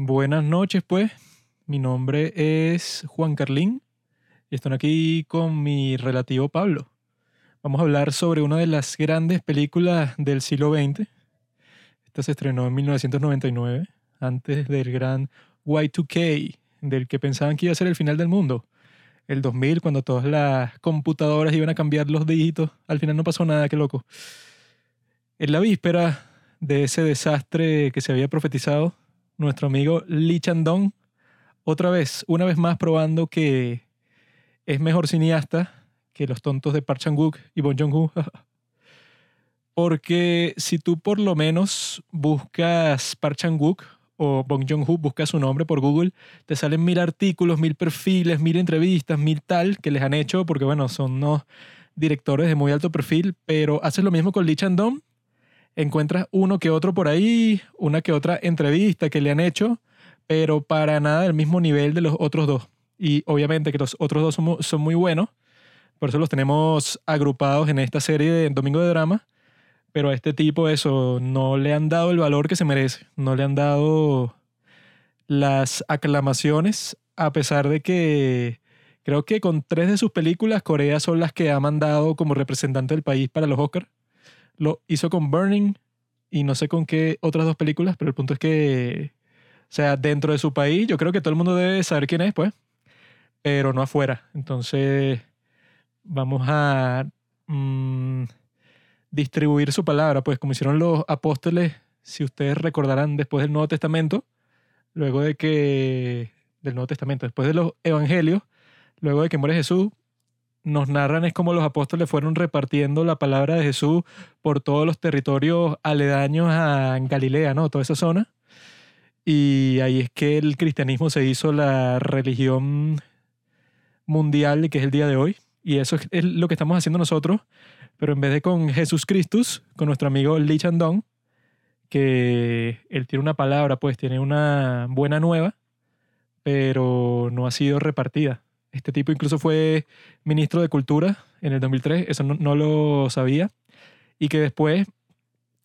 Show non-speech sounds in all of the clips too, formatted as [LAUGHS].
Buenas noches, pues. Mi nombre es Juan Carlín y estoy aquí con mi relativo Pablo. Vamos a hablar sobre una de las grandes películas del siglo XX. Esta se estrenó en 1999, antes del gran Y2K, del que pensaban que iba a ser el final del mundo. El 2000, cuando todas las computadoras iban a cambiar los dígitos, al final no pasó nada, qué loco. En la víspera de ese desastre que se había profetizado, nuestro amigo Lee Chandong, otra vez, una vez más probando que es mejor cineasta que los tontos de Park Chan-wook y Bong Joon-ho. [LAUGHS] Porque si tú por lo menos buscas Park Chan-wook o Bong Joon-ho, buscas su nombre por Google, te salen mil artículos, mil perfiles, mil entrevistas, mil tal que les han hecho, porque bueno, son unos directores de muy alto perfil, pero haces lo mismo con Lee Chandong encuentras uno que otro por ahí, una que otra entrevista que le han hecho, pero para nada del mismo nivel de los otros dos. Y obviamente que los otros dos son, son muy buenos, por eso los tenemos agrupados en esta serie de Domingo de Drama, pero a este tipo eso, no le han dado el valor que se merece, no le han dado las aclamaciones, a pesar de que creo que con tres de sus películas Corea son las que ha mandado como representante del país para los Oscars lo hizo con Burning y no sé con qué otras dos películas, pero el punto es que, o sea, dentro de su país, yo creo que todo el mundo debe saber quién es, pues, pero no afuera. Entonces, vamos a mm, distribuir su palabra, pues, como hicieron los apóstoles, si ustedes recordarán después del Nuevo Testamento, luego de que, del Nuevo Testamento, después de los Evangelios, luego de que muere Jesús, nos narran es como los apóstoles fueron repartiendo la palabra de Jesús por todos los territorios aledaños a Galilea, ¿no? Toda esa zona. Y ahí es que el cristianismo se hizo la religión mundial que es el día de hoy. Y eso es lo que estamos haciendo nosotros, pero en vez de con Jesús Christus, con nuestro amigo Lee Chandong, que él tiene una palabra, pues tiene una buena nueva, pero no ha sido repartida. Este tipo incluso fue ministro de Cultura en el 2003, eso no, lo sabía. Y que después,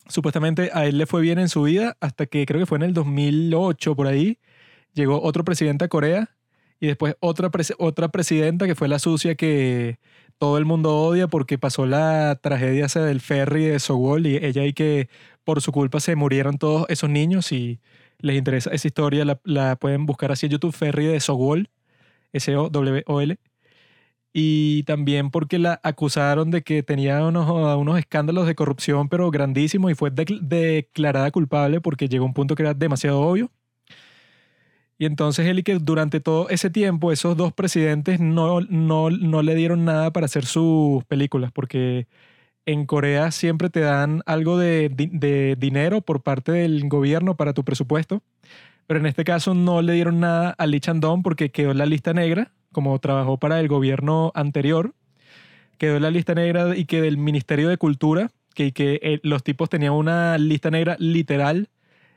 supuestamente, a él le fue bien en su vida hasta que creo que fue en el 2008, por ahí, llegó otro presidente a Corea y después otra, otra presidenta que fue la sucia que todo el mundo odia porque pasó la tragedia esa del ferry de Sogol y ella y que por su culpa se murieron todos esos niños y les interesa esa historia, la, la pueden buscar así en YouTube, ferry de Sogol S-O-W-O-L. Y también porque la acusaron de que tenía unos, unos escándalos de corrupción, pero grandísimos, y fue declarada culpable porque llegó a un punto que era demasiado obvio. Y entonces él y que durante todo ese tiempo esos dos presidentes no, no, no le dieron nada para hacer sus películas, porque en Corea siempre te dan algo de, de, dinero por parte del gobierno para tu presupuesto. Pero en este caso no le dieron nada a Lee Chandong porque quedó en la lista negra, como trabajó para el gobierno anterior. Quedó en la lista negra y que del Ministerio de Cultura, que, que eh, los tipos tenían una lista negra literal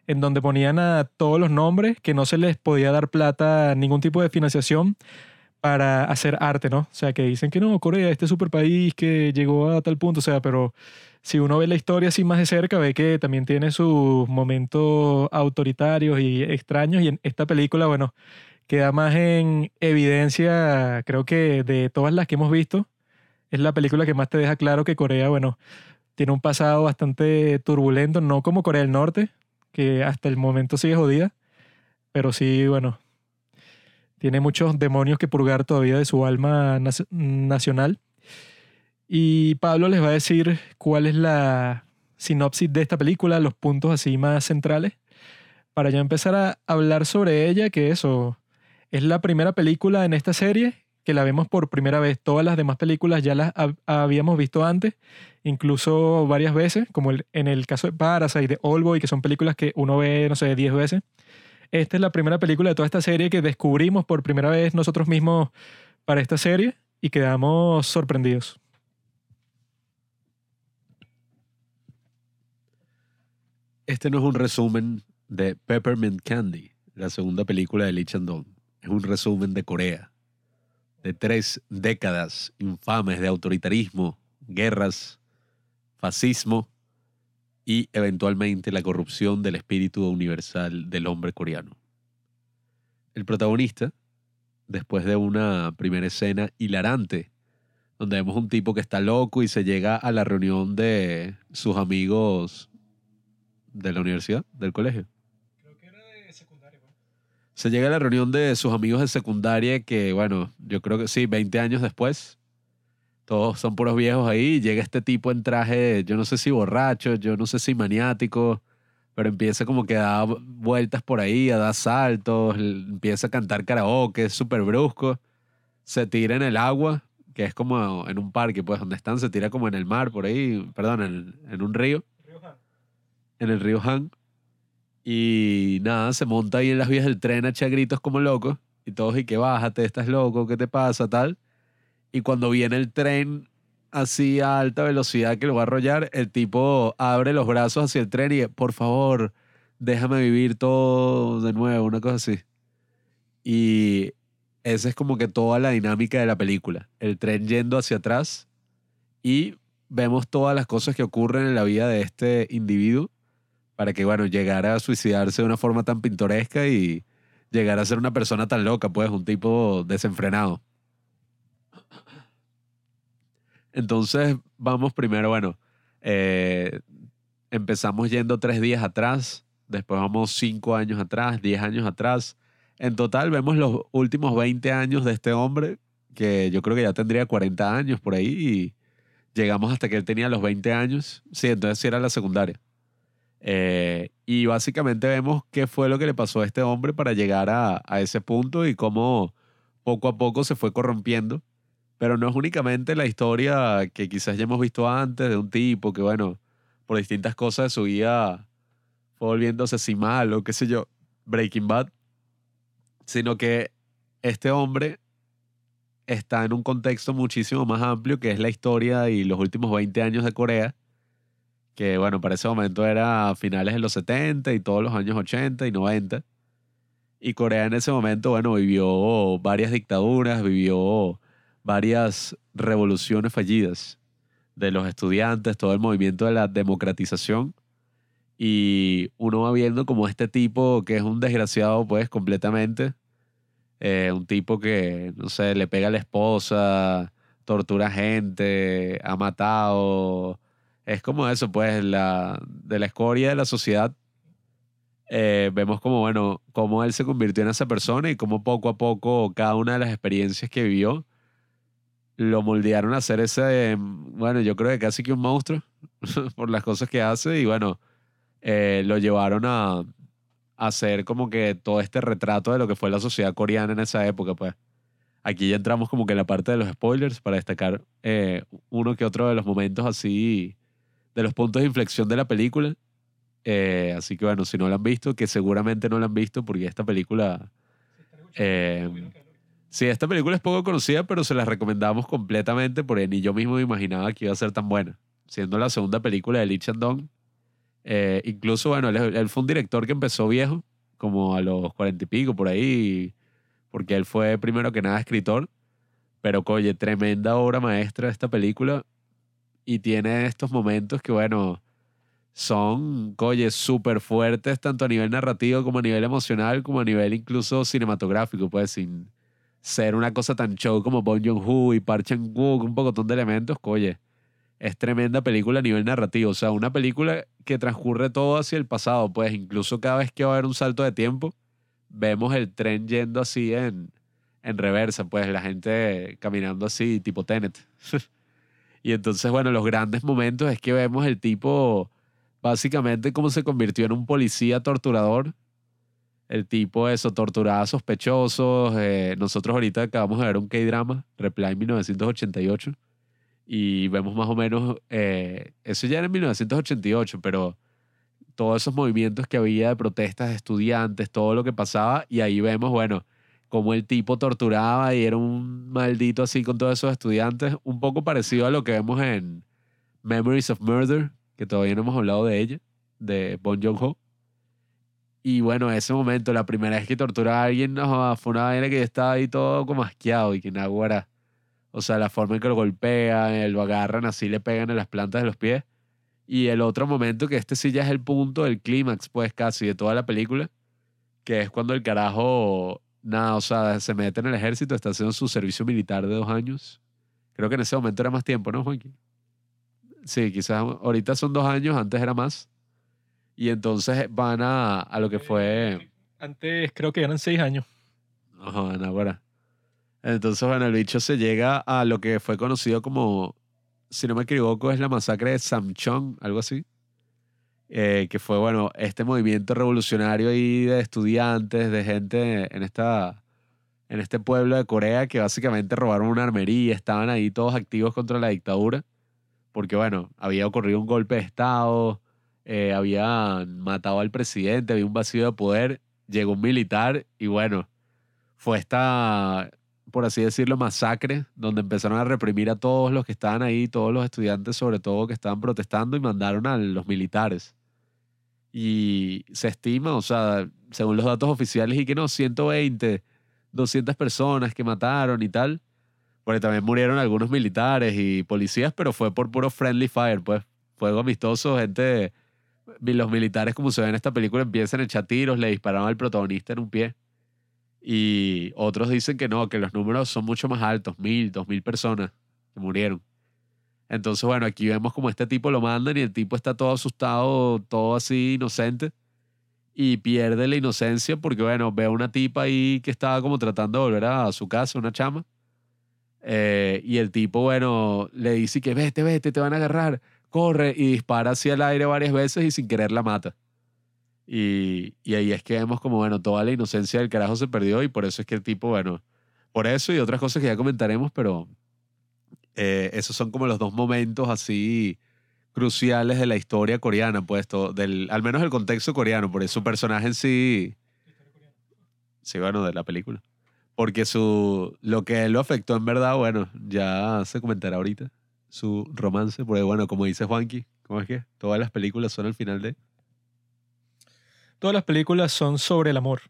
en donde ponían a todos los nombres que no se les podía dar plata, ningún tipo de financiación para hacer arte, ¿no? O sea, que dicen que no, Corea, este super país que llegó a tal punto, o sea, pero si uno ve la historia así más de cerca, ve que también tiene sus momentos autoritarios y extraños. Y en esta película, bueno, queda más en evidencia, creo que de todas las que hemos visto, es la película que más te deja claro que Corea, bueno, tiene un pasado bastante turbulento, no como Corea del Norte, que hasta el momento sigue jodida, pero sí, bueno, tiene muchos demonios que purgar todavía de su alma nacional. Y Pablo les va a decir cuál es la sinopsis de esta película, los puntos así más centrales, para ya empezar a hablar sobre ella, que eso es la primera película en esta serie que la vemos por primera vez. Todas las demás películas ya las habíamos visto antes, incluso varias veces, como en el caso de Parasite, de Oldboy, que son películas que uno ve, no sé, 10 veces. Esta es la primera película de toda esta serie que descubrimos por primera vez nosotros mismos para esta serie y quedamos sorprendidos. Este no es un resumen de Peppermint Candy, la segunda película de Lee Chandong. Es un resumen de Corea, de tres décadas infames de autoritarismo, guerras, fascismo y eventualmente la corrupción del espíritu universal del hombre coreano. el protagonista, después de una primera escena hilarante, donde vemos un tipo que está loco y se llega a la reunión de sus amigos de la universidad, del colegio. Creo que era de secundaria. Se llega a la reunión de sus amigos de secundaria que, bueno, yo creo que sí, 20 años después. Todos son puros viejos ahí. Llega este tipo en traje, yo no sé si borracho, yo no sé si maniático, pero empieza como que a dar vueltas por ahí, a dar saltos, empieza a cantar karaoke, es súper brusco. Se tira en el agua, que es como en un parque, pues donde están, se tira como en el mar, por ahí, perdón, en, en un río en el río Han. Y nada, se monta ahí en las vías del tren a echar gritos como loco. Y todos, y que bájate, estás loco, ¿qué te pasa? Tal. Y cuando viene el tren así a alta velocidad que lo va a arrollar, el tipo abre los brazos hacia el tren y, por favor, déjame vivir todo de nuevo, una cosa así. Y esa es como que toda la dinámica de la película. El tren yendo hacia atrás y vemos todas las cosas que ocurren en la vida de este individuo para que, bueno, llegara a suicidarse de una forma tan pintoresca y llegara a ser una persona tan loca, pues, un tipo desenfrenado. Entonces, vamos primero, bueno, eh, empezamos yendo tres días atrás, después vamos cinco años atrás, diez años atrás. En total vemos los últimos 20 años de este hombre, que yo creo que ya tendría 40 años por ahí, y llegamos hasta que él tenía los 20 años. Sí, entonces sí era la secundaria. Eh, y básicamente vemos qué fue lo que le pasó a este hombre para llegar a, a ese punto y cómo poco a poco se fue corrompiendo. Pero no es únicamente la historia que quizás ya hemos visto antes de un tipo que, bueno, por distintas cosas de su vida fue volviéndose así malo, qué sé yo, Breaking Bad, sino que este hombre está en un contexto muchísimo más amplio que es la historia y los últimos 20 años de Corea, que bueno, para ese momento era a finales de los 70 y todos los años 80 y 90. Y Corea en ese momento, bueno, vivió varias dictaduras, vivió varias revoluciones fallidas de los estudiantes, todo el movimiento de la democratización. Y uno va viendo como este tipo que es un desgraciado, pues, completamente. Eh, un tipo que, no sé, le pega a la esposa, tortura gente, ha matado. Es como eso, pues, la, de la escoria de la sociedad. Eh, vemos como, bueno, cómo él se convirtió en esa persona y cómo poco a poco cada una de las experiencias que vivió lo moldearon a ser ese, mm, bueno, yo creo que casi que un monstruo [LAUGHS] por las cosas que hace y bueno, eh, lo llevaron a, a hacer como que todo este retrato de lo que fue la sociedad coreana en esa época, pues. Aquí ya entramos como que en la parte de los spoilers para destacar eh, uno que otro de los momentos así, de los puntos de inflexión de la película. Eh, así que bueno, si no la han visto, que seguramente no la han visto porque esta película... Eh, Sí, esta película es poco conocida, pero se la recomendamos completamente porque ni yo mismo me imaginaba que iba a ser tan buena. Siendo la segunda película de Lee Chandong. Eh, incluso, bueno, él, él fue un director que empezó viejo, como a los cuarenta y pico, por ahí, porque él fue primero que nada escritor. Pero, oye, tremenda obra maestra esta película. Y tiene estos momentos que, bueno, son, oye, súper fuertes, tanto a nivel narrativo como a nivel emocional, como a nivel incluso cinematográfico, pues, sin ser una cosa tan show como Bong Joon-ho y Park Chan-wook, un poco de elementos, que, oye, es tremenda película a nivel narrativo. O sea, una película que transcurre todo hacia el pasado, pues incluso cada vez que va a haber un salto de tiempo, vemos el tren yendo así en, en reversa, pues la gente caminando así, tipo Tenet. [LAUGHS] y entonces, bueno, los grandes momentos es que vemos el tipo básicamente cómo se convirtió en un policía torturador. El tipo eso, torturaba a sospechosos. Eh, nosotros ahorita acabamos de ver un K-drama, Reply 1988, y vemos más o menos, eh, eso ya era en 1988, pero todos esos movimientos que había de protestas de estudiantes, todo lo que pasaba, y ahí vemos, bueno, cómo el tipo torturaba y era un maldito así con todos esos estudiantes, un poco parecido a lo que vemos en Memories of Murder, que todavía no hemos hablado de ella, de Bon Joon-ho. Y bueno, ese momento, la primera vez que tortura a alguien, no, fue una vaina que estaba ahí todo como asqueado y que nada, O sea, la forma en que lo golpean, lo agarran así, le pegan en las plantas de los pies. Y el otro momento, que este sí ya es el punto del clímax, pues casi, de toda la película, que es cuando el carajo nada, o sea, se mete en el ejército, está haciendo su servicio militar de dos años. Creo que en ese momento era más tiempo, ¿no, Juanqui? Sí, quizás ahorita son dos años, antes era más. Y entonces van a, a lo que fue... Antes creo que eran seis años. Ajá, ahora. Entonces, bueno, el bicho se llega a lo que fue conocido como, si no me equivoco, es la masacre de Samchong, algo así. Eh, que fue, bueno, este movimiento revolucionario ahí de estudiantes, de gente en, esta, en este pueblo de Corea que básicamente robaron una armería, estaban ahí todos activos contra la dictadura, porque, bueno, había ocurrido un golpe de Estado, eh, habían matado al presidente, había un vacío de poder, llegó un militar y, bueno, fue esta, por así decirlo, masacre, donde empezaron a reprimir a todos los que estaban ahí, todos los estudiantes sobre todo que estaban protestando y mandaron a los militares. Y se estima, o sea, según los datos oficiales, y que no, 120, 200 personas que mataron y tal. Porque también murieron algunos militares y policías, pero fue por puro friendly fire, pues. Fuego amistoso, gente. Los militares, como se ve en esta película, empiezan a echar tiros, le dispararon al protagonista en un pie. Y otros dicen que no, que los números son mucho más altos, mil, dos mil personas que murieron. Entonces, bueno, aquí vemos como este tipo lo mandan y el tipo está todo asustado, todo así inocente y pierde la inocencia porque, bueno, ve a una tipa ahí que estaba como tratando de volver a su casa, una chama. Eh, y el tipo, bueno, le dice que vete, vete, te van a agarrar, corre y dispara hacia el aire varias veces y sin querer la mata. Y, y ahí es que vemos como, bueno, toda la inocencia del carajo se perdió y por eso es que el tipo, bueno, por eso y otras cosas que ya comentaremos, pero eh, esos son como los dos momentos así cruciales de la historia coreana, pues, del, al menos el contexto coreano, porque su personaje en sí... Sí, bueno, de la película. Porque su, lo que lo afectó en verdad, bueno, ya se comentará ahorita. Su romance, porque bueno, como dice Juanqui, ¿cómo es que? Todas las películas son al final de... Todas las películas son sobre el amor.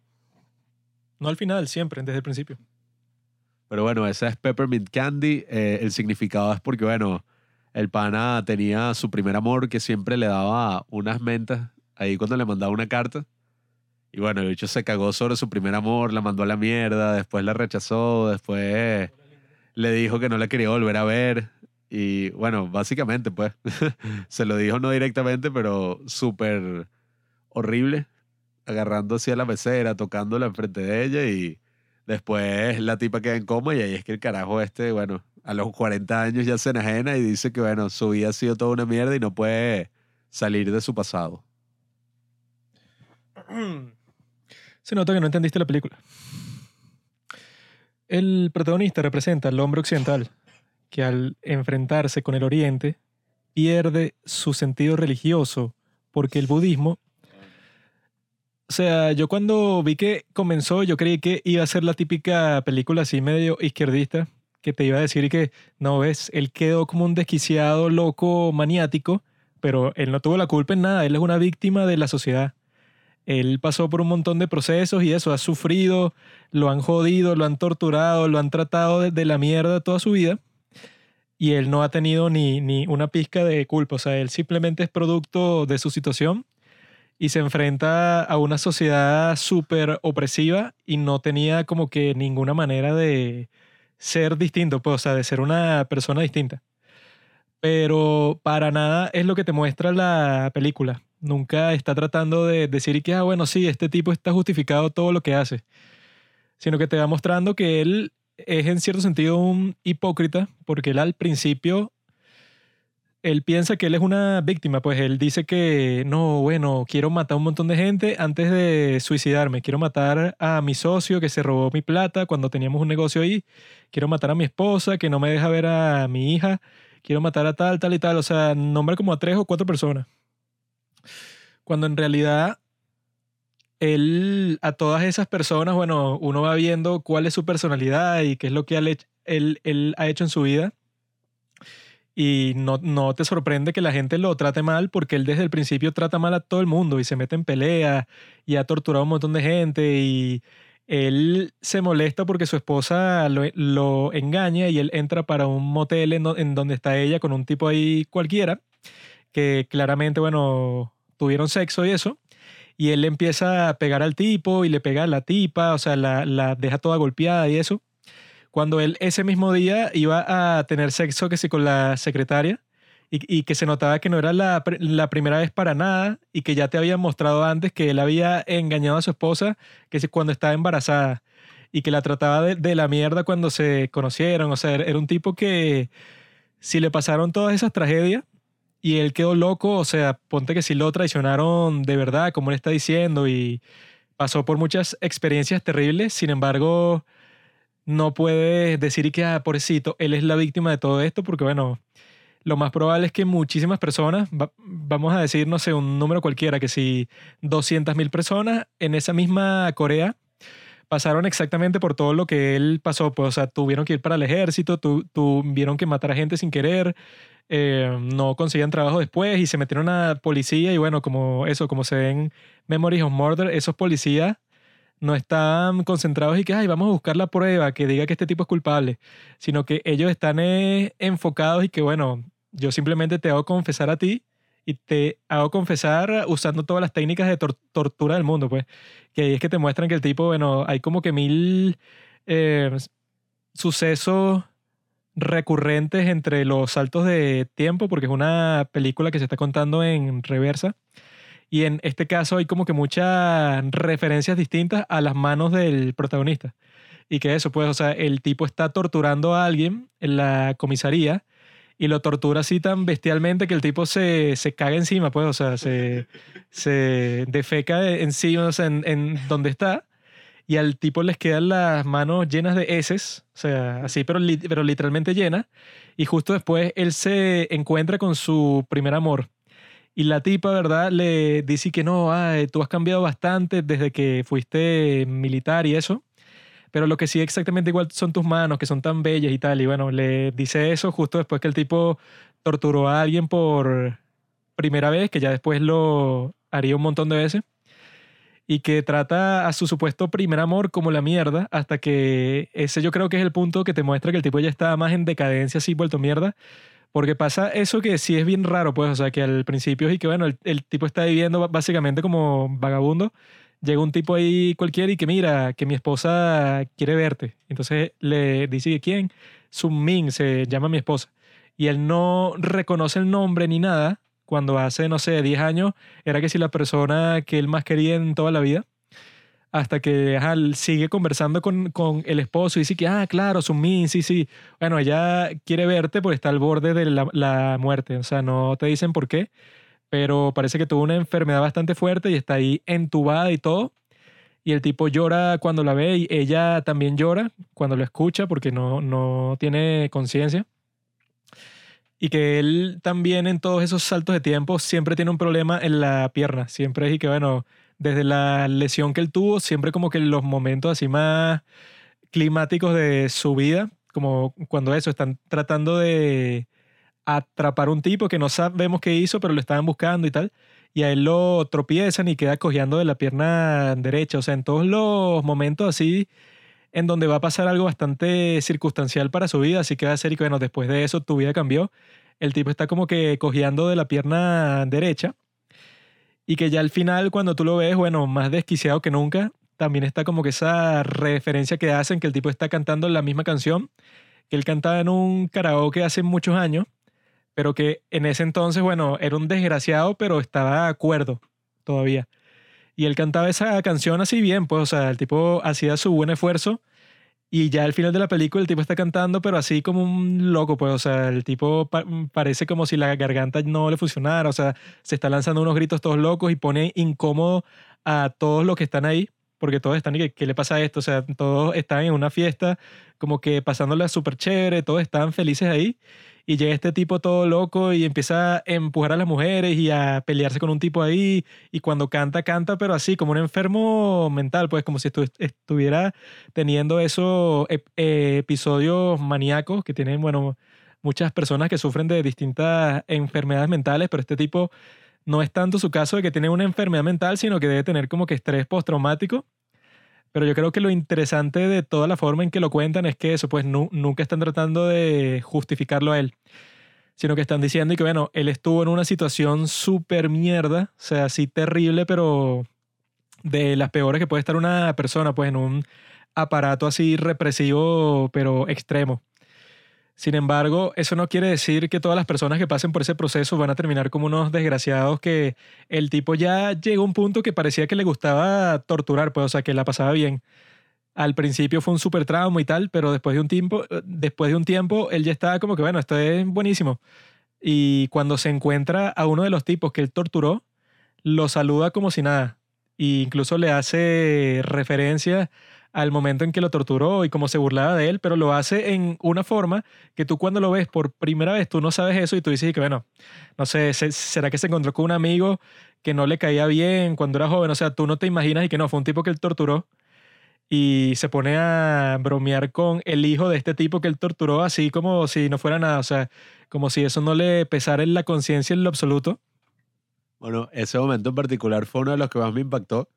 No al final, siempre, desde el principio. Pero bueno, esa es Peppermint Candy. Eh, el significado es porque, bueno, el pana tenía su primer amor que siempre le daba unas mentas ahí cuando le mandaba una carta. Y bueno, el bicho se cagó sobre su primer amor, la mandó a la mierda, después la rechazó, después le dijo que no la quería volver a ver. Y bueno, básicamente, pues, [LAUGHS] se lo dijo no directamente, pero súper horrible, agarrando a la mesera, tocándola enfrente de ella y Después la tipa queda en coma y ahí es que el carajo este, bueno, a los 40 años ya se enajena y dice que, bueno, su vida ha sido toda una mierda y no puede salir de su pasado. [CLEARS THROAT] Se nota que no entendiste la película. El protagonista representa al hombre occidental que al enfrentarse con el oriente pierde su sentido religioso porque el budismo o sea, yo cuando vi que comenzó, yo creí que iba a ser la típica película así medio izquierdista, que te iba a decir que, no ves, él quedó como un desquiciado, loco, maniático, pero él no tuvo la culpa en nada, él es una víctima de la sociedad. Él pasó por un montón de procesos y eso, ha sufrido, lo han jodido, lo han torturado, lo han tratado de, la mierda toda su vida. Y él no ha tenido ni, ni una pizca de culpa, o sea, él simplemente es producto de su situación y se enfrenta a una sociedad súper opresiva y no tenía como que ninguna manera de ser distinto, pues, o sea, de ser una persona distinta. Pero para nada es lo que te muestra la película. Nunca está tratando de decir que, ah, bueno, sí, este tipo está justificado todo lo que hace. Sino que te va mostrando que él es en cierto sentido un hipócrita, porque él al principio él piensa que él es una víctima, pues él dice que no, bueno, quiero matar a un montón de gente antes de suicidarme, quiero matar a mi socio que se robó mi plata cuando teníamos un negocio ahí, quiero matar a mi esposa que no me deja ver a mi hija, quiero matar a tal, tal y tal, o sea, nombra como a tres o cuatro personas. Cuando en realidad él, a todas esas personas, bueno, uno va viendo cuál es su personalidad y qué es lo que él, él ha hecho en su vida y no, no te sorprende que la gente lo trate mal porque él desde el principio trata mal a todo el mundo y se mete en pelea y ha torturado a un montón de gente y él se molesta porque su esposa lo, lo engaña y él entra para un motel en, en, donde está ella con un tipo ahí cualquiera que claramente, bueno, tuvieron sexo y eso. y él empieza a pegar al tipo y le pega a la tipa, o sea, la, la deja toda golpeada y eso. Cuando él ese mismo día iba a tener sexo que sí con la secretaria y, que se notaba que no era la, la primera vez para nada y que ya te había mostrado antes que él había engañado a su esposa que cuando estaba embarazada y que la trataba de, de la mierda cuando se conocieron. O sea, era un tipo que si le pasaron todas esas tragedias y él quedó loco, o sea, ponte que si lo traicionaron de verdad, como él está diciendo, y pasó por muchas experiencias terribles, sin embargo, no puede decir que, ah, pobrecito, él es la víctima de todo esto, porque bueno, lo más probable es que muchísimas personas, va- vamos a decir, no sé, un número cualquiera, que si 200.000 personas en esa misma Corea pasaron exactamente por todo lo que él pasó, pues, o sea, tuvieron que ir para el ejército, tu- tuvieron que matar a gente sin querer, eh, no conseguían trabajo después y se metieron a policía y bueno, como eso, como se ven Memories of Murder, esos policías no están concentrados y que, ay, vamos a buscar la prueba que diga que este tipo es culpable, sino que ellos están eh, enfocados y que, bueno, yo simplemente te hago confesar a ti y te hago confesar usando todas las técnicas de tor- tortura del mundo, pues, que ahí es que te muestran que el tipo, bueno, hay como que mil eh, sucesos recurrentes entre los saltos de tiempo, porque es una película que se está contando en reversa. Y en este caso hay como que muchas referencias distintas a las manos del protagonista. Y que eso, pues, o sea, el tipo está torturando a alguien en la comisaría y lo tortura así tan bestialmente que el tipo se, se caga encima, pues, o sea, se, [LAUGHS] se defeca encima, o sea, en, en donde está. Y al tipo les quedan las manos llenas de heces, o sea, así, pero, li- pero literalmente llenas. Y justo después él se encuentra con su primer amor. Y la tipa, ¿verdad? Le dice que no, ay, tú has cambiado bastante desde que fuiste militar y eso. Pero lo que sí exactamente igual son tus manos, que son tan bellas y tal. Y bueno, le dice eso justo después que el tipo torturó a alguien por primera vez, que ya después lo haría un montón de veces. Y que trata a su supuesto primer amor como la mierda, hasta que ese yo creo que es el punto que te muestra que el tipo ya está más en decadencia, así vuelto mierda. Porque pasa eso que sí es bien raro, pues, o sea, que al principio y que, bueno, el, tipo está viviendo básicamente como vagabundo. Llega un tipo ahí cualquiera y que mira, que mi esposa quiere verte. Entonces le dice quién, Sun Min se llama mi esposa. Y él no reconoce el nombre ni nada. Cuando hace, no sé, 10 años, era que si la persona que él más quería en toda la vida hasta que ajá, sigue conversando con, con el esposo y dice que, ah, claro, Sunmin, sí, sí. Bueno, ella quiere verte porque está al borde de la, la muerte. O sea, no te dicen por qué, pero parece que tuvo una enfermedad bastante fuerte y está ahí entubada y todo. Y el tipo llora cuando la ve y ella también llora cuando lo escucha porque no, no tiene conciencia. Y que él también en todos esos saltos de tiempo siempre tiene un problema en la pierna. Siempre es y que, bueno, desde la lesión que él tuvo, siempre como que los momentos así más climáticos de su vida, como cuando eso, están tratando de atrapar un tipo que no sabemos qué hizo, pero lo estaban buscando y tal, y a él lo tropiezan y queda cojeando de la pierna derecha, o sea, en todos los momentos así en donde va a pasar algo bastante circunstancial para su vida, así que va a ser y bueno, después de eso tu vida cambió, el tipo está como que cojeando de la pierna derecha, y que ya al final, cuando tú lo ves, bueno, más desquiciado que nunca, también está como que esa referencia que hacen, que el tipo está cantando la misma canción que él cantaba en un karaoke hace muchos años, pero que en ese entonces, bueno, era un desgraciado, pero estaba de acuerdo todavía. Y él cantaba esa canción así bien, pues, o sea, el tipo hacía su buen esfuerzo y ya al final de la película el tipo está cantando, pero así como un loco, pues, o sea, el tipo pa- parece como si la garganta no le funcionara, o sea, se está lanzando unos gritos todos locos y pone incómodo a todos los que están ahí, porque todos están y que, ¿qué le pasa a esto? O sea, todos están en una fiesta, como que pasándola súper chévere, todos están felices ahí. Y llega este tipo todo loco y empieza a empujar a las mujeres y a pelearse con un tipo ahí. Y cuando canta, canta, pero así, como un enfermo mental, pues como si estu- estuviera teniendo esos eh, episodios maníacos que tienen, bueno, muchas personas que sufren de distintas enfermedades mentales, pero este tipo no es tanto su caso de que tiene una enfermedad mental, sino que debe tener como que estrés postraumático. Pero yo creo que lo interesante de toda la forma en que lo cuentan es que eso, pues nu- nunca están tratando de justificarlo a él, sino que están diciendo y que, bueno, él estuvo en una situación súper mierda, o sea, así terrible, pero de las peores que puede estar una persona, pues en un aparato así represivo, pero extremo. Sin embargo, eso no quiere decir que todas las personas que pasen por ese proceso van a terminar como unos desgraciados que el tipo ya llegó a un punto que parecía que le gustaba torturar, pues, o sea, que la pasaba bien. Al principio fue un super trauma y tal, pero después de un tiempo, después de un tiempo, él ya estaba como que, bueno, esto es buenísimo. Y cuando se encuentra a uno de los tipos que él torturó, lo saluda como si nada. E incluso le hace referencia al momento en que lo torturó y cómo se burlaba de él, pero lo hace en una forma que tú cuando lo ves por primera vez, tú no sabes eso y tú dices que, bueno, no sé, ¿será que se encontró con un amigo que no le caía bien cuando era joven? O sea, tú no te imaginas y que no, fue un tipo que él torturó y se pone a bromear con el hijo de este tipo que él torturó así como si no fuera nada, o sea, como si eso no le pesara en la conciencia en lo absoluto. Bueno, ese momento en particular fue uno de los que más me impactó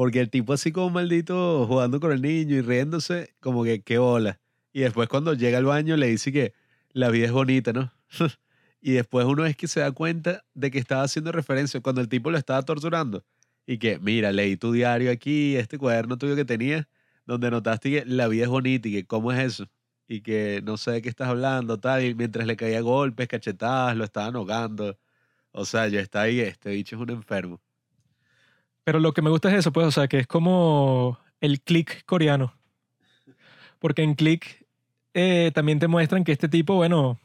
porque el tipo así como maldito jugando con el niño y riéndose, como que qué bola. Y después cuando llega al baño le dice que la vida es bonita, ¿no? [LAUGHS] y después uno es que se da cuenta de que estaba haciendo referencia cuando el tipo lo estaba torturando. Y que, mira, leí tu diario aquí, este cuaderno tuyo que tenías, donde notaste que la vida es bonita y que cómo es eso. Y que no sé de qué estás hablando, tal. Y mientras le caía golpes, cachetadas, lo estaban ahogando. O sea, ya está ahí, este bicho es un enfermo. Pero lo que me gusta es eso, pues, o sea, que es como el click coreano. Porque en click eh, también te muestran que este tipo, bueno,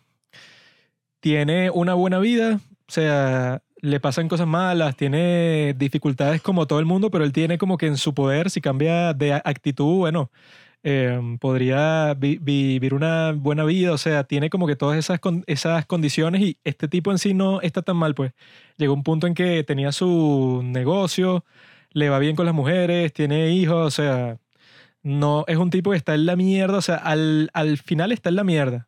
tiene una buena vida, o sea, le pasan cosas malas, tiene dificultades como todo el mundo, pero él tiene como que en su poder, si cambia de actitud, bueno, Em, podría vivir una buena vida, o sea, tiene como que todas esas, esas condiciones y este tipo en sí no está tan mal, pues. Llegó un punto en que tenía su negocio, le va bien con las mujeres, tiene hijos, o sea, no es un tipo que está en la mierda, o sea, al, al final está en la mierda.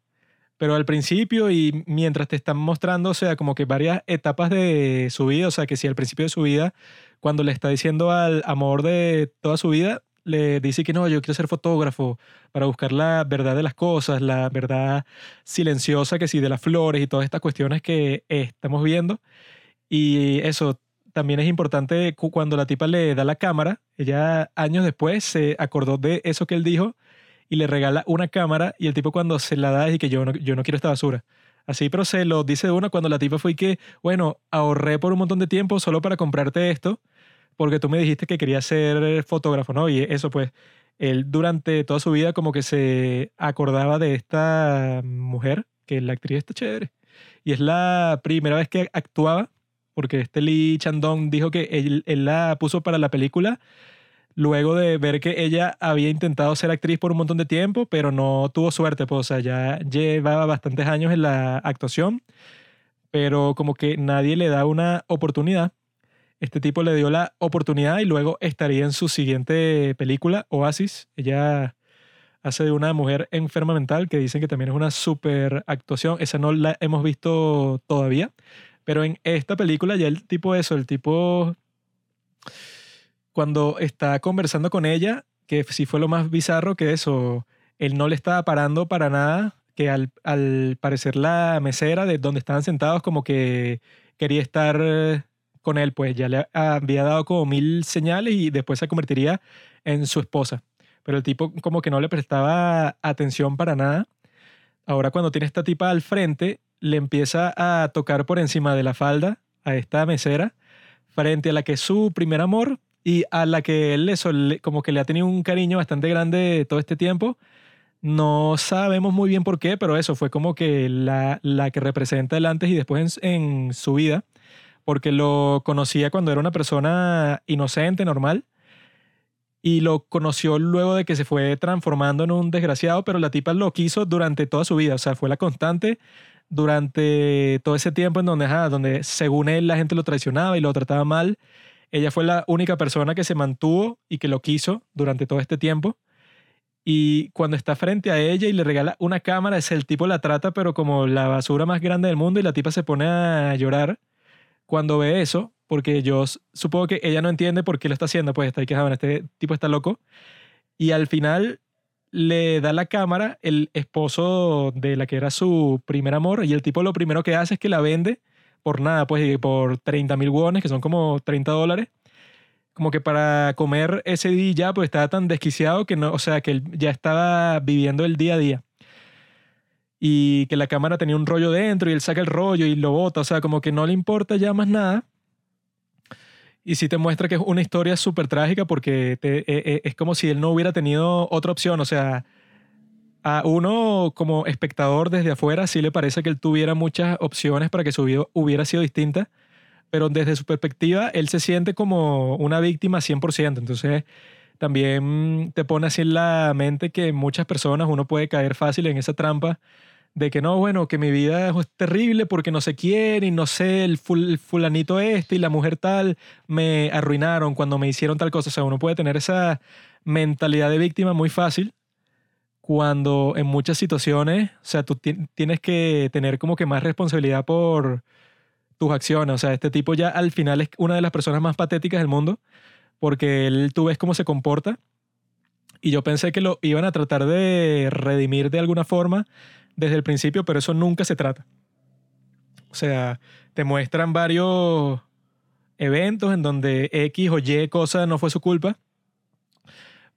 Pero al principio y mientras te están mostrando, o sea, como que varias etapas de su vida, o sea, que si al principio de su vida, cuando le está diciendo al amor de toda su vida, le dice que no, yo quiero ser fotógrafo para buscar la verdad de las cosas, la verdad silenciosa que sí de las flores y todas estas cuestiones que estamos viendo. Y eso también es importante cuando la tipa le da la cámara, ella años después se acordó de eso que él dijo y le regala una cámara y el tipo cuando se la da dice que yo no, yo no quiero esta basura. Así, pero se lo dice de una cuando la tipa fue que, bueno, ahorré por un montón de tiempo solo para comprarte esto porque tú me dijiste que querías ser fotógrafo, ¿no? Y eso pues, él durante toda su vida como que se acordaba de esta mujer, que la actriz está chévere. Y es la primera vez que actuaba, porque este Lee Chandong dijo que él la puso para la película luego de ver que ella había intentado ser actriz por un montón de tiempo, pero no tuvo suerte, pues, o sea, ya llevaba bastantes años en la actuación, pero como que nadie le da una oportunidad este tipo le dio la oportunidad y luego estaría en su siguiente película, Oasis. Ella hace de una mujer enferma mental que dicen que también es una super actuación. Esa no la hemos visto todavía. Pero en esta película ya el tipo eso, el tipo cuando está conversando con ella, que sí fue lo más bizarro que eso, él no le estaba parando para nada, que al, al parecer la mesera de donde estaban sentados como que quería estar con él, pues ya le había dado como mil señales y después se convertiría en su esposa. Pero el tipo como que no le prestaba atención para nada. Ahora cuando tiene esta tipa al frente, le empieza a tocar por encima de la falda a esta mesera, frente a la que es su primer amor y a la que él le, como que le ha tenido un cariño bastante grande todo este tiempo. No sabemos muy bien por qué, pero eso fue como que la, la que representa el antes y después en, en su vida porque lo conocía cuando era una persona inocente, normal, y lo conoció luego de que se fue transformando en un desgraciado, pero la tipa lo quiso durante toda su vida, o sea, fue la constante durante todo ese tiempo en donde, donde según él la gente lo traicionaba y lo trataba mal. Ella fue la única persona que se mantuvo y que lo quiso durante todo este tiempo. Y cuando está frente a ella y le regala una cámara, es el tipo la trata, pero como la basura más grande del mundo, y la tipa se pone a llorar cuando ve eso, porque yo supongo que ella no entiende por qué lo está haciendo, pues está ahí que este tipo está loco. Y al final le da la cámara el esposo de la que era su primer amor y el tipo lo primero que hace es que la vende por nada, pues por 30 mil wones, que son como 30 dólares, como que para comer ese día ya, pues estaba tan desquiciado que no, o sea, que él ya estaba viviendo el día a día. Y que la cámara tenía un rollo dentro y él saca el rollo y lo bota, o sea, como que no le importa ya más nada. Y sí te muestra que es una historia súper trágica porque te- e- e- es como si él no hubiera tenido otra opción, o sea, a uno como espectador desde afuera sí le parece que él tuviera muchas opciones para que su vida hubiera sido distinta, pero desde su perspectiva él se siente como una víctima 100%. Entonces también te pone así en la mente que muchas personas uno puede caer fácil en esa trampa de que no, bueno, que mi vida es terrible porque no se quiere y no sé, el, ful- el fulanito este y la mujer tal me arruinaron cuando me hicieron tal cosa. O sea, uno puede tener esa mentalidad de víctima muy fácil cuando en muchas situaciones, o sea, tú ti- tienes que tener como que más responsabilidad por tus acciones. O sea, este tipo ya al final es una de las personas más patéticas del mundo porque él, tú ves cómo se comporta y yo pensé que lo iban a tratar de redimir de alguna forma desde el principio, pero eso nunca se trata. O sea, te muestran varios eventos en donde X o Y cosa no fue su culpa,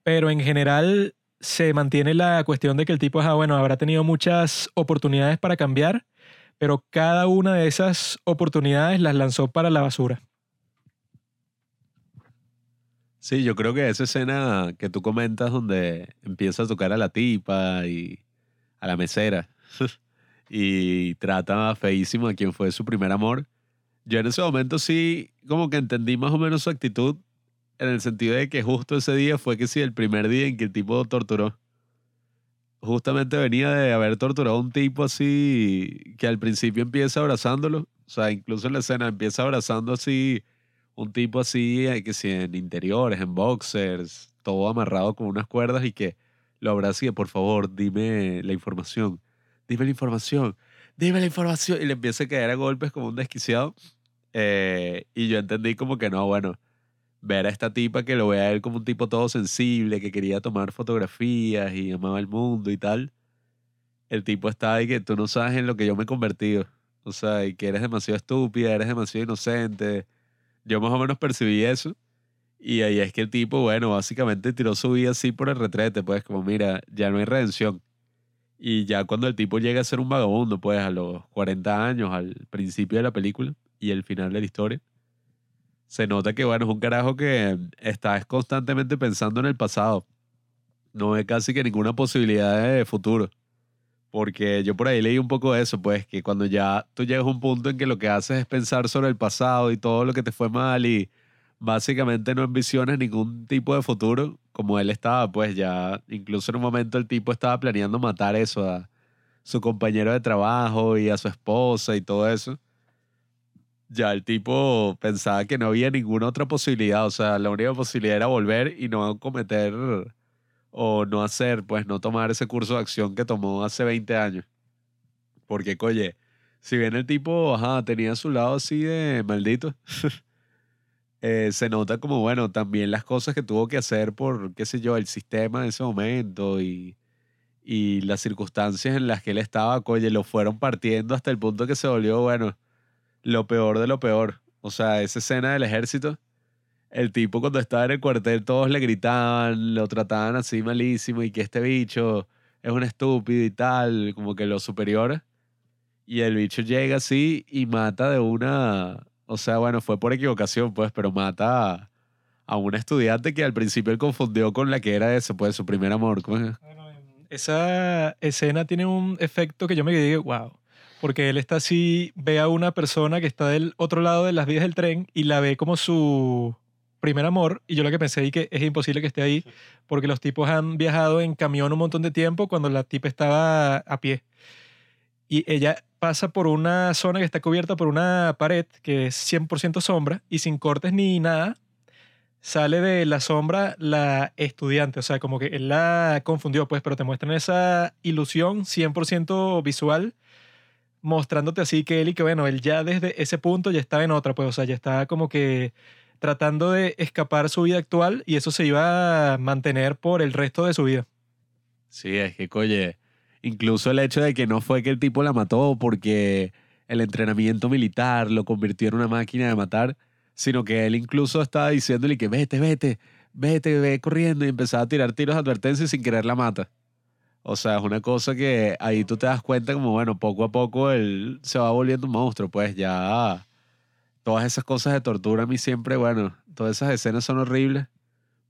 pero en general se mantiene la cuestión de que el tipo ah, bueno, habrá tenido muchas oportunidades para cambiar, pero cada una de esas oportunidades las lanzó para la basura. Sí, yo creo que esa escena que tú comentas donde empieza a tocar a la tipa y a la mesera. [LAUGHS] Y trata feísimo a quien fue su primer amor, yo en ese momento sí como que entendí más o menos su actitud en el sentido de que justo ese día fue que sí, el primer día en que el tipo torturó. Justamente venía de haber torturado a un tipo así que al principio empieza abrazándolo, o sea, incluso en la escena empieza abrazando así un tipo así, eh, que sí, en interiores, en boxers, todo amarrado con unas cuerdas y que lo que por favor, dime la información, dime la información, dime la información. Y le empieza a caer a golpes como un desquiciado. Eh, y yo entendí como que no, bueno, ver a esta tipa que lo ve a él como un tipo todo sensible, que quería tomar fotografías y amaba el mundo y tal. El tipo está ahí que tú no sabes en lo que yo me he convertido. O sea, y que eres demasiado estúpida, eres demasiado inocente. Yo más o menos percibí eso. Y ahí es que el tipo, bueno, básicamente tiró su vida así por el retrete, pues como, mira, ya no hay redención. Y ya cuando el tipo llega a ser un vagabundo, pues a los 40 años, al principio de la película y el final de la historia, se nota que, bueno, es un carajo que está constantemente pensando en el pasado. No ve casi que ninguna posibilidad de futuro. Porque yo por ahí leí un poco de eso, pues, que cuando ya tú llegas a un punto en que lo que haces es pensar sobre el pasado y todo lo que te fue mal y básicamente no envisionas ningún tipo de futuro, como él estaba, pues ya, incluso en un momento el tipo estaba planeando matar eso a su compañero de trabajo y a su esposa y todo eso. Ya el tipo pensaba que no había ninguna otra posibilidad, o sea, la única posibilidad era volver y no cometer o no hacer, pues no tomar ese curso de acción que tomó hace 20 años. Porque, oye, si bien el tipo, ajá, tenía su lado así de maldito, [LAUGHS] eh, se nota como, bueno, también las cosas que tuvo que hacer por, qué sé yo, el sistema en ese momento y, y las circunstancias en las que él estaba, oye, lo fueron partiendo hasta el punto que se volvió, bueno, lo peor de lo peor. O sea, esa escena del ejército, el tipo cuando estaba en el cuartel todos le gritaban, lo trataban así malísimo y que este bicho es un estúpido y tal, como que los superiores. Y el bicho llega así y mata de una, o sea, bueno, fue por equivocación pues, pero mata a, a una estudiante que al principio él confundió con la que era ese, pues su primer amor. ¿cómo es? Esa escena tiene un efecto que yo me quedé, wow. Porque él está así, ve a una persona que está del otro lado de las vías del tren y la ve como su primer amor. Y yo lo que pensé y que es imposible que esté ahí porque los tipos han viajado en camión un montón de tiempo cuando la tipa estaba a pie. Y ella pasa por una zona que está cubierta por una pared que es 100% sombra y sin cortes ni nada. Sale de la sombra la estudiante, o sea, como que él la confundió, pues, pero te muestran esa ilusión 100% visual mostrándote así que él y que bueno, él ya desde ese punto ya estaba en otra, pues, o sea, ya estaba como que tratando de escapar su vida actual y eso se iba a mantener por el resto de su vida. Sí, es que, oye, incluso el hecho de que no fue que el tipo la mató porque el entrenamiento militar lo convirtió en una máquina de matar, sino que él incluso estaba diciéndole que vete, vete, vete, ve corriendo y empezaba a tirar tiros de advertencia sin querer la mata. O sea, es una cosa que ahí tú te das cuenta como, bueno, poco a poco él se va volviendo un monstruo, pues ya todas esas cosas de tortura a mí siempre, bueno, todas esas escenas son horribles,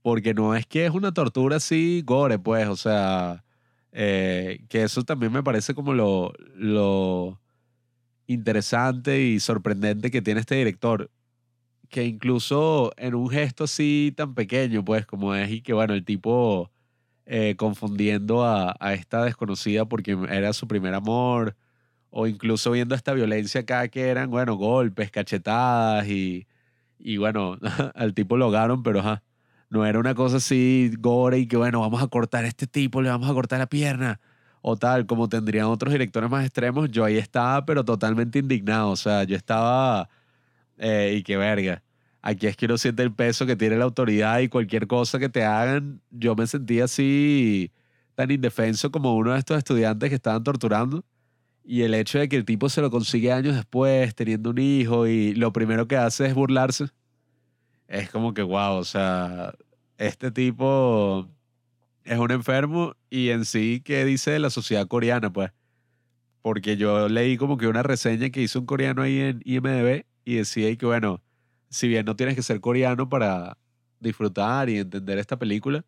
porque no es que es una tortura así gore, pues, o sea, eh, que eso también me parece como lo, lo interesante y sorprendente que tiene este director, que incluso en un gesto así tan pequeño, pues, como es, y que, bueno, el tipo eh, confundiendo a, a, esta desconocida porque era su primer amor, o incluso viendo esta violencia acá que eran, bueno, golpes, cachetadas y, y bueno, [LAUGHS] al tipo lo pero ajá, no era una cosa así gore y que bueno, vamos a cortar a este tipo, le vamos a cortar la pierna o tal, como tendrían otros directores más extremos, yo ahí estaba, pero totalmente indignado, o sea, yo estaba, eh, y qué verga. Aquí es que uno siente el peso que tiene la autoridad y cualquier cosa que te hagan, yo me sentía así tan indefenso como uno de estos estudiantes que estaban torturando. Y el hecho de que el tipo se lo consigue años después, teniendo un hijo, y lo primero que hace es burlarse, es como que, wow, o sea, este tipo es un enfermo y en sí, ¿qué dice de la sociedad coreana? Pues, porque yo leí como que una reseña que hizo un coreano ahí en IMDB y decía que, bueno, si bien no tienes que ser coreano para disfrutar y entender esta película,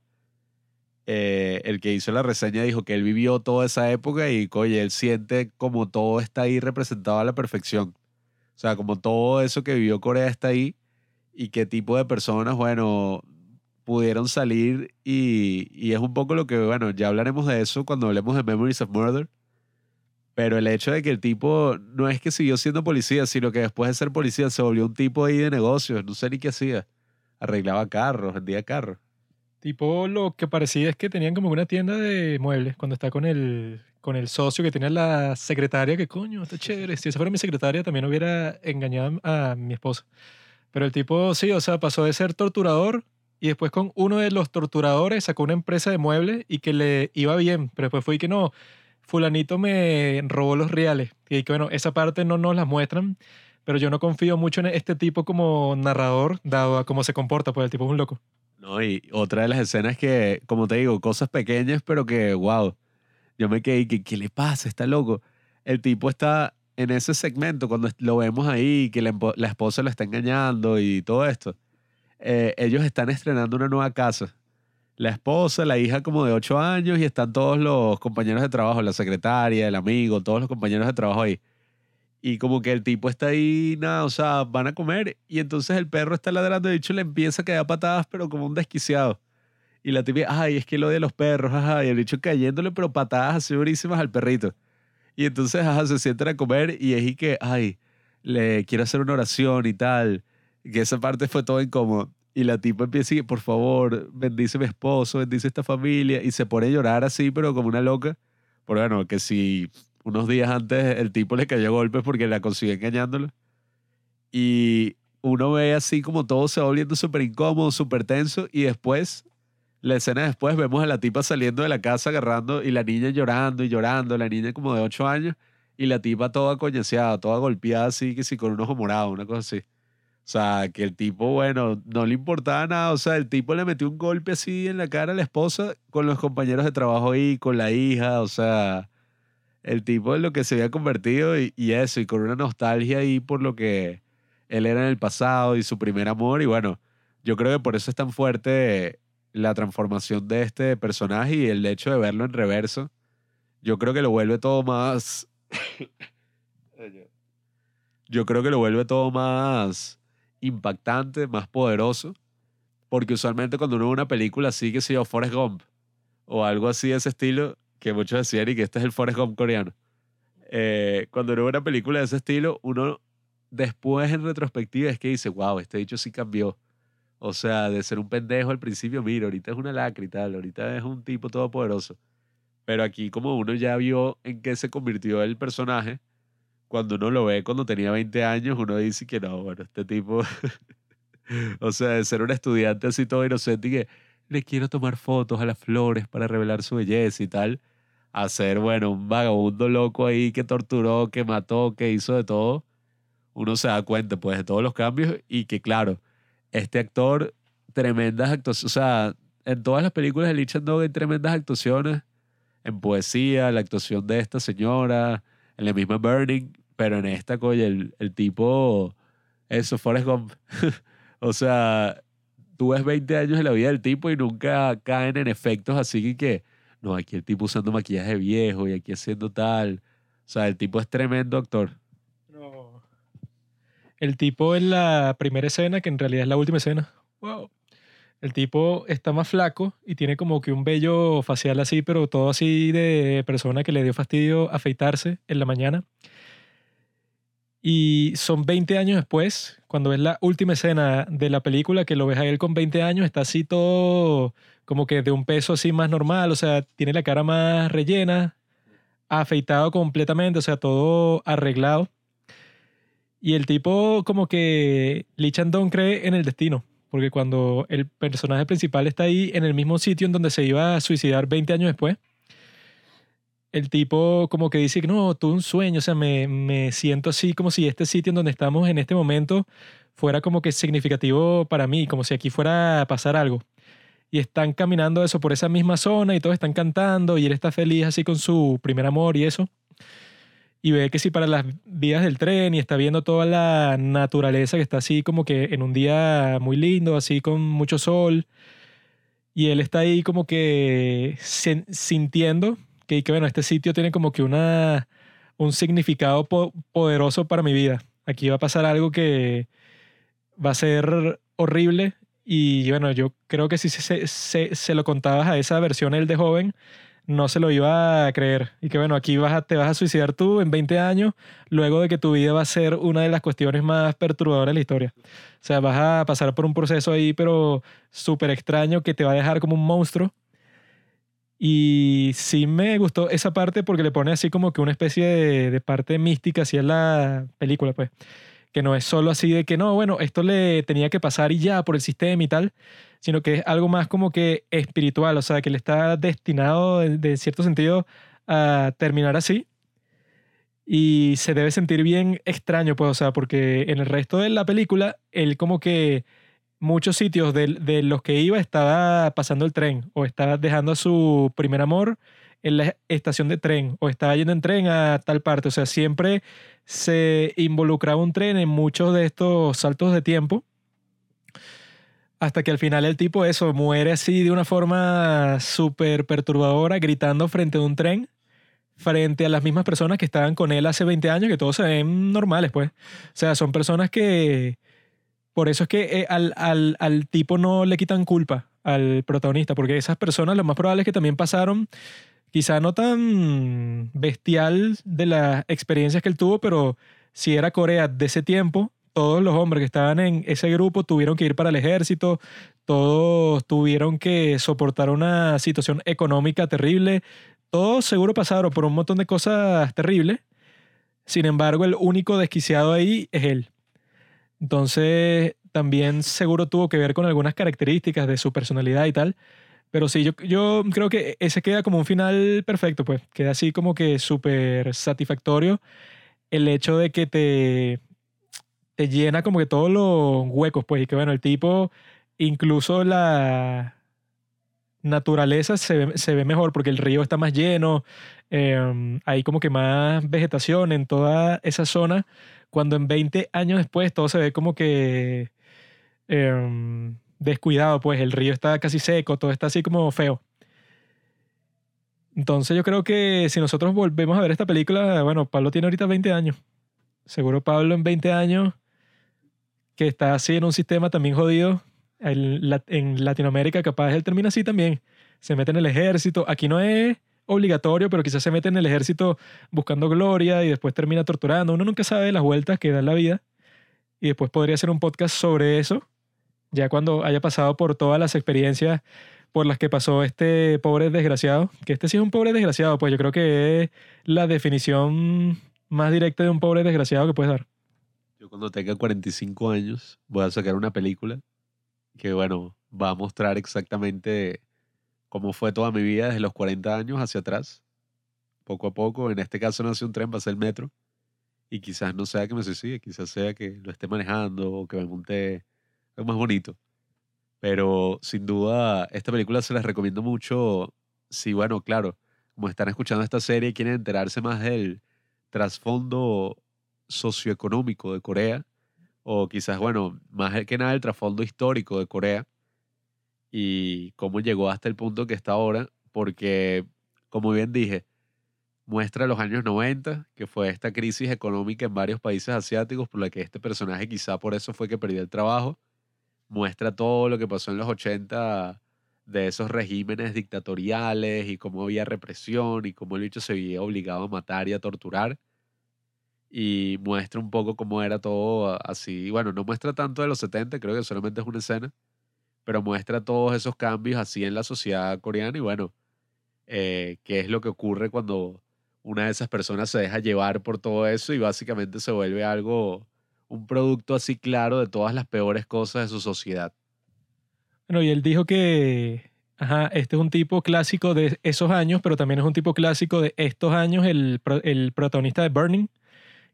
eh, el que hizo la reseña dijo que él vivió toda esa época y, oye, él siente como todo está ahí representado a la perfección. O sea, como todo eso que vivió Corea está ahí y qué tipo de personas, bueno, pudieron salir y, y es un poco lo que, bueno, ya hablaremos de eso cuando hablemos de Memories of Murder pero el hecho de que el tipo no es que siguió siendo policía, sino que después de ser policía se volvió un tipo ahí de negocios. No sé ni qué hacía. Arreglaba carros, vendía carros. Tipo, lo que parecía es que tenían como una tienda de muebles cuando está con el, con el socio que tenía la secretaria, que coño, está chévere. Si esa fuera mi secretaria, también hubiera engañado a mi esposa. Pero el tipo, sí, o sea, pasó de ser torturador y después con uno de los torturadores sacó una empresa de muebles y que le iba bien. Pero después fue que no, fulanito me robó los reales. Y que bueno, esa parte no nos la muestran, pero yo no confío mucho en este tipo como narrador, dado a cómo se comporta, pues el tipo es un loco. No, y otra de las escenas que, como te digo, cosas pequeñas, pero que, wow, yo me quedé, ¿qué, qué le pasa? Está loco. El tipo está en ese segmento, cuando lo vemos ahí, que la, esposa lo está engañando y todo esto. Eh, ellos están estrenando una nueva casa la esposa, la hija como de 8 años y están todos los compañeros de trabajo, la secretaria, el amigo, todos los compañeros de trabajo ahí. Y como que el tipo está ahí, nada, o sea, van a comer y entonces el perro está ladrando, de hecho le empieza a caer patadas, pero como un desquiciado. Y la tibia, ay, es que lo de los perros, ajá, y el bicho cayéndole, pero patadas así durísimas al perrito. Y entonces, ajá, se sientan a comer y es y que, ay, le quiero hacer una oración y tal. Y que esa parte fue todo incómodo. Y la tipa empieza decir, por favor, bendice a mi esposo, bendice a esta familia. Y se pone a llorar así, pero como una loca. Por bueno, que si unos días antes el tipo le cayó golpes porque la consiguió engañándolo. Y uno ve así como todo se va volviendo súper incómodo, súper tenso. Y después, la escena después, vemos a la tipa saliendo de la casa agarrando y la niña llorando y llorando. La niña como de 8 años. Y la tipa toda coñaseada, toda golpeada así, que sí, con un ojo morado, una cosa así. O sea, que el tipo, bueno, no le importaba nada. O sea, el tipo le metió un golpe así en la cara a la esposa con los compañeros de trabajo ahí, con la hija. O sea, el tipo en lo que se había convertido y, eso, y con una nostalgia ahí por lo que él era en el pasado y su primer amor. Y bueno, yo creo que por eso es tan fuerte la transformación de este personaje y el hecho de verlo en reverso. Yo creo que lo vuelve todo más. yo creo que lo vuelve todo más impactante, más poderoso. Porque usualmente cuando uno ve una película así, que se llama Forrest Gump, o algo así de ese estilo, que muchos decían y que este es el Forrest Gump coreano. Eh, cuando uno ve una película de ese estilo, uno después en retrospectiva es que dice, wow, este dicho sí cambió. O sea, de ser un pendejo al principio, mira, ahorita es una lacra y tal, ahorita es un tipo todopoderoso. Pero aquí como uno ya vio en qué se convirtió el personaje, cuando uno lo ve cuando tenía 20 años, uno dice que no, bueno, este tipo, [LAUGHS] o sea, de ser un estudiante así todo inocente y que le quiero tomar fotos a las flores para revelar su belleza y tal, a ser, bueno, un vagabundo loco ahí que torturó, que mató, que hizo de todo. uno se da cuenta pues de todos los cambios y que claro, este actor, tremendas actuaciones, o sea, en todas las películas de Lich and Dog hay tremendas actuaciones, en poesía, la actuación de esta señora, en la misma Burning, pero en esta, coño, el, el tipo, eso, Forrest Gump, [LAUGHS] o sea, tú ves 20 años de la vida del tipo y nunca caen en efectos así que, no, aquí el tipo usando maquillaje viejo y aquí haciendo tal. O sea, el tipo es tremendo actor. El tipo en la primera escena, que en realidad es la última escena. Wow. El tipo está más flaco y tiene como que un vello facial así, pero todo así de persona que le dio fastidio afeitarse en la mañana. Y son 20 años después, cuando ves la última escena de la película, que lo ves a él con 20 años, está así todo como que de un peso así más normal, o sea, tiene la cara más rellena, afeitado completamente, o sea, todo arreglado. Y el tipo como que Lee Chandon cree en el destino, porque cuando el personaje principal está ahí en el mismo sitio en donde se iba a suicidar 20 años después, el tipo como que dice que no, tuve un sueño, o sea, me, me siento así como si este sitio en donde estamos en este momento fuera como que significativo para mí, como si aquí fuera a pasar algo. Y están caminando eso por esa misma zona y todos están cantando y él está feliz así con su primer amor y eso. Y ve que sí para las vías del tren y está viendo toda la naturaleza que está así como que en un día muy lindo, así con mucho sol. Y él está ahí como que sintiendo que, que, bueno, este sitio tiene como que una, un significado poderoso para mi vida. Aquí va a pasar algo que va a ser horrible y bueno, yo creo que si se, se, se lo contabas a esa versión él de joven, no se lo iba a creer. Y que bueno, aquí vas a, te vas a suicidar tú en 20 años, luego de que tu vida va a ser una de las cuestiones más perturbadoras de la historia. O sea, vas a pasar por un proceso ahí, pero súper extraño, que te va a dejar como un monstruo. Y sí me gustó esa parte porque le pone así como que una especie de, parte mística así en la película, pues. Que no es solo así de que no, bueno, esto le tenía que pasar y ya por el sistema y tal, sino que es algo más como que espiritual, o sea, que le está destinado de, cierto sentido a terminar así. Y se debe sentir bien extraño, pues, o sea, porque en el resto de la película, él como que muchos sitios de, de, los que iba estaba pasando el tren o estaba dejando a su primer amor en la estación de tren o estaba yendo en tren a tal parte. O sea, siempre se involucraba un tren en muchos de estos saltos de tiempo. Hasta que al final el tipo eso muere así de una forma súper perturbadora, gritando frente a un tren, frente a las mismas personas que estaban con él hace 20 años, que todos se ven normales, pues. O sea, son personas que, por eso es que eh, al, al, al, tipo no le quitan culpa al protagonista, porque esas personas lo más probable es que también pasaron, quizá no tan bestial de las experiencias que él tuvo, pero si era Corea de ese tiempo, todos los hombres que estaban en ese grupo tuvieron que ir para el ejército, todos tuvieron que soportar una situación económica terrible, todos seguro pasaron por un montón de cosas terribles. Sin embargo, el único desquiciado ahí es él. Entonces, también seguro tuvo que ver con algunas características de su personalidad y tal. Pero sí, yo, creo que ese queda como un final perfecto, pues. Queda así como que súper satisfactorio el hecho de que te, te llena como que todos los huecos, pues. Y que bueno, el tipo, incluso la naturaleza se ve, se ve mejor porque el río está más lleno, eh, hay como que más vegetación en toda esa zona cuando en 20 años después todo se ve como que eh, descuidado, pues el río está casi seco, todo está así como feo. Entonces yo creo que si nosotros volvemos a ver esta película, bueno, Pablo tiene ahorita 20 años. Seguro Pablo en 20 años, que está así en un sistema también jodido, en Latinoamérica capaz él termina así también. Se mete en el ejército. Aquí no es obligatorio, pero quizás se mete en el ejército buscando gloria y después termina torturando. Uno nunca sabe las vueltas que da la vida. Y después podría hacer un podcast sobre eso, ya cuando haya pasado por todas las experiencias por las que pasó este pobre desgraciado. Que este sí es un pobre desgraciado, pues yo creo que es la definición más directa de un pobre desgraciado que puedes dar. Yo cuando tenga 45 años voy a sacar una película que, bueno, va a mostrar exactamente cómo fue toda mi vida desde los 40 años hacia atrás, poco a poco. En este caso no hace un tren, va a ser el metro. y quizás no sea que me suicide, quizás sea que lo esté manejando o que me monte algo más bonito. Pero sin duda, esta película se las recomiendo mucho. Si, bueno, claro, como están escuchando esta serie y quieren enterarse más del trasfondo socioeconómico de Corea, o quizás, bueno, más que nada el trasfondo histórico de Corea y cómo llegó hasta el punto que está ahora, porque, como bien dije, muestra los años 90, que fue esta crisis económica en varios países asiáticos por la que este personaje quizá por eso fue que perdió el trabajo, muestra todo lo que pasó en los 80 de esos regímenes dictatoriales y cómo había represión y cómo el bicho se veía obligado a matar y a torturar y muestra un poco cómo era todo así. Bueno, no muestra tanto de los 70, creo que solamente es una escena, pero muestra todos esos cambios así en la sociedad coreana y bueno, eh, qué es lo que ocurre cuando una de esas personas se deja llevar por todo eso y básicamente se vuelve algo, un producto así claro de todas las peores cosas de su sociedad. Bueno, y él dijo que Ajá, este es un tipo clásico de esos años, pero también es un tipo clásico de estos años, el, el protagonista de Burning,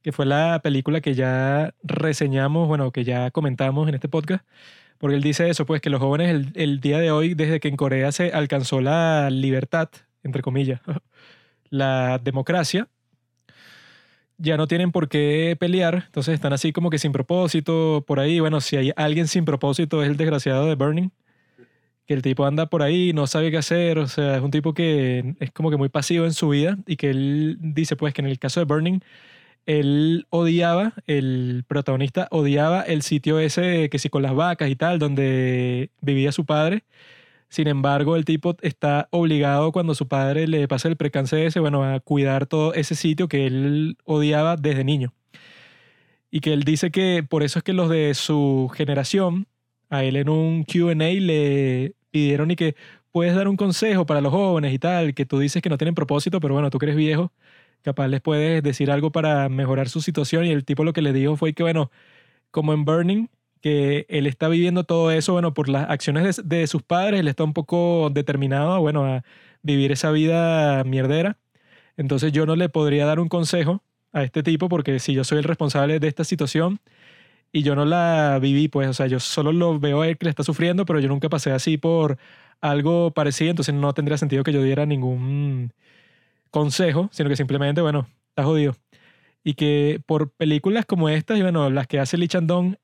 que fue la película que ya reseñamos, bueno, que ya comentamos en este podcast, porque él dice eso, pues que los jóvenes el, día de hoy, desde que en Corea se alcanzó la libertad, entre comillas, [LAUGHS] la democracia, ya no tienen por qué pelear, entonces están así como que sin propósito por ahí. Bueno, si hay alguien sin propósito es el desgraciado de Burning, que el tipo anda por ahí, no sabe qué hacer, o sea, es un tipo que es como que muy pasivo en su vida y que él dice pues que en el caso de Burning él odiaba, el protagonista odiaba el sitio ese que sí con las vacas y tal, donde vivía su padre. Sin embargo, el tipo está obligado cuando su padre le pasa el precance ese, bueno, a cuidar todo ese sitio que él odiaba desde niño. Y que él dice que por eso es que los de su generación, a él en un QA le pidieron y que puedes dar un consejo para los jóvenes y tal, que tú dices que no tienen propósito, pero bueno, tú que eres viejo, capaz les puedes decir algo para mejorar su situación y el tipo lo que le dijo fue que, bueno, como en Burning, que él está viviendo todo eso, bueno, por las acciones de, sus padres, él está un poco determinado, bueno, a vivir esa vida mierdera. Entonces yo no le podría dar un consejo a este tipo porque si yo soy el responsable de esta situación y yo no la viví, pues, o sea, yo solo lo veo a él que le está sufriendo, pero yo nunca pasé así por algo parecido, entonces no tendría sentido que yo diera ningún consejo, sino que simplemente, bueno, está jodido. Y que por películas como estas, y bueno, las que hace Lee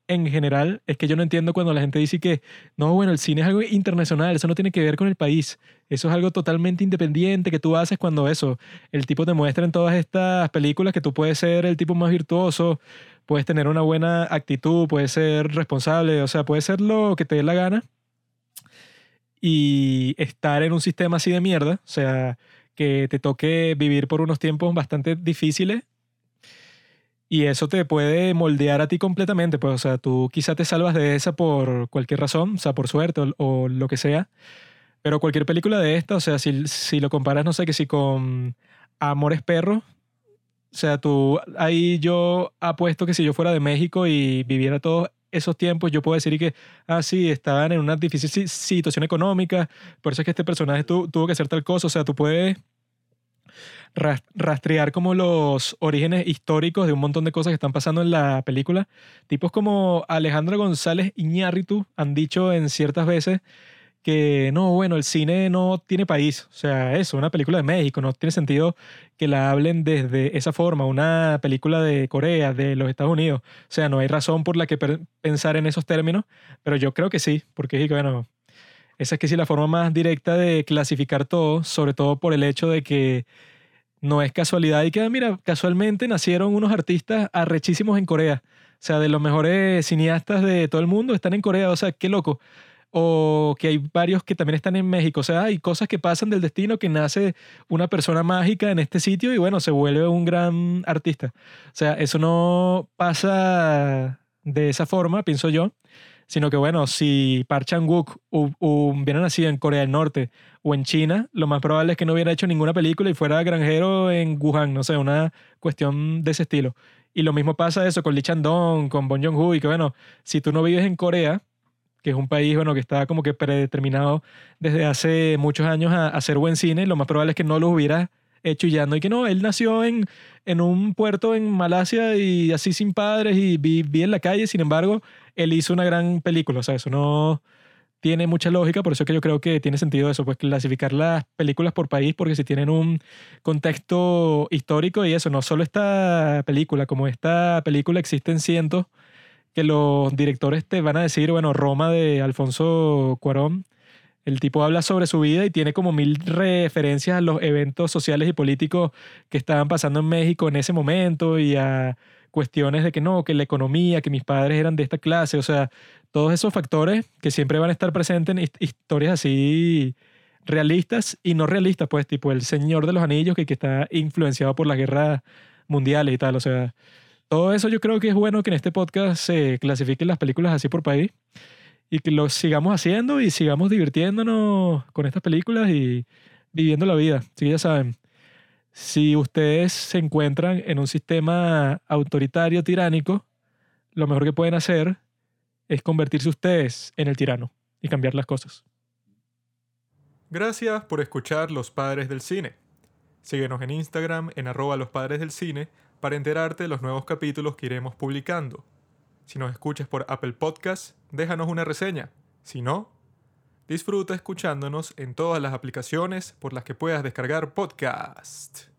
en general, es que yo no entiendo cuando la gente dice que, no, bueno, el cine es algo internacional, eso no tiene que ver con el país, eso es algo totalmente independiente que tú haces cuando eso, el tipo te muestra en todas estas películas que tú puedes ser el tipo más virtuoso, puedes tener una buena actitud, puedes ser responsable, o sea, puedes ser lo que te dé la gana y estar en un sistema así de mierda, o sea, que te toque vivir por unos tiempos bastante difíciles y eso te puede moldear a ti completamente, pues, o sea, tú quizá te salvas de esa por cualquier razón, o sea, por suerte o, lo que sea, pero cualquier película de esta, o sea, si, si lo comparas, no sé, que si con Amores Perros, o sea, tú ahí yo apuesto que si yo fuera de México y viviera todos esos tiempos, yo puedo decir que, ah, estaban en una difícil situación económica, por eso es que este personaje tuvo que hacer tal cosa, o sea, tú puedes rastrear como los orígenes históricos de un montón de cosas que están pasando en la película. Tipos como Alejandro González Iñárritu han dicho en ciertas veces que no, bueno, el cine no tiene país. O sea, eso, una película de México, no tiene sentido que la hablen desde esa forma, una película de Corea, de los Estados Unidos. O sea, no hay razón por la que pensar en esos términos, pero yo creo que sí, porque bueno, esa es que sí la forma más directa de clasificar todo, sobre todo por el hecho de que no es casualidad y que, ah, mira, casualmente nacieron unos artistas arrechísimos en Corea. O sea, de los mejores cineastas de todo el mundo están en Corea. O sea, qué loco o que hay varios que también están en México. O sea, hay cosas que pasan del destino que nace una persona mágica en este sitio y bueno, se vuelve un gran artista. O sea, eso no pasa de esa forma, pienso yo, sino que bueno, si Park Chan-wook hubiera nacido en Corea del Norte o en China, lo más probable es que no hubiera hecho ninguna película y fuera granjero en Wuhan, no sé, una cuestión de ese estilo. Y lo mismo pasa eso con Lee Chan-dong, con Bong Joon-ho, y que bueno, si tú no vives en Corea, que es un país bueno, que está como que predeterminado desde hace muchos años a, hacer buen cine, lo más probable es que no lo hubiera hecho y ya no. Y que no, él nació en, en un puerto en Malasia y así sin padres y vivía en la calle. Sin embargo, él hizo una gran película. O sea, eso no tiene mucha lógica. Por eso es que yo creo que tiene sentido eso, pues clasificar las películas por país, porque si tienen un contexto histórico y eso, no solo esta película, como esta película existen cientos que los directores te van a decir, bueno, Roma de Alfonso Cuarón el tipo habla sobre su vida y tiene como mil referencias a los eventos sociales y políticos que estaban pasando en México en ese momento y a cuestiones de que no, que la economía, que mis padres eran de esta clase, o sea, todos esos factores que siempre van a estar presentes en historias así realistas y no realistas, pues tipo el Señor de los Anillos que, que está influenciado por las guerras mundiales y tal, o sea, todo eso yo creo que es bueno que en este podcast se clasifiquen las películas así por país y que lo sigamos haciendo y sigamos divirtiéndonos con estas películas y viviendo la vida. Así ya saben, si ustedes se encuentran en un sistema autoritario, tiránico, lo mejor que pueden hacer es convertirse ustedes en el tirano y cambiar las cosas. Gracias por escuchar Los Padres del Cine. Síguenos en Instagram en arroba los padres del cine para enterarte de los nuevos capítulos que iremos publicando. Si nos escuchas por Apple Podcast, déjanos una reseña. Si no, disfruta escuchándonos en todas las aplicaciones por las que puedas descargar podcast.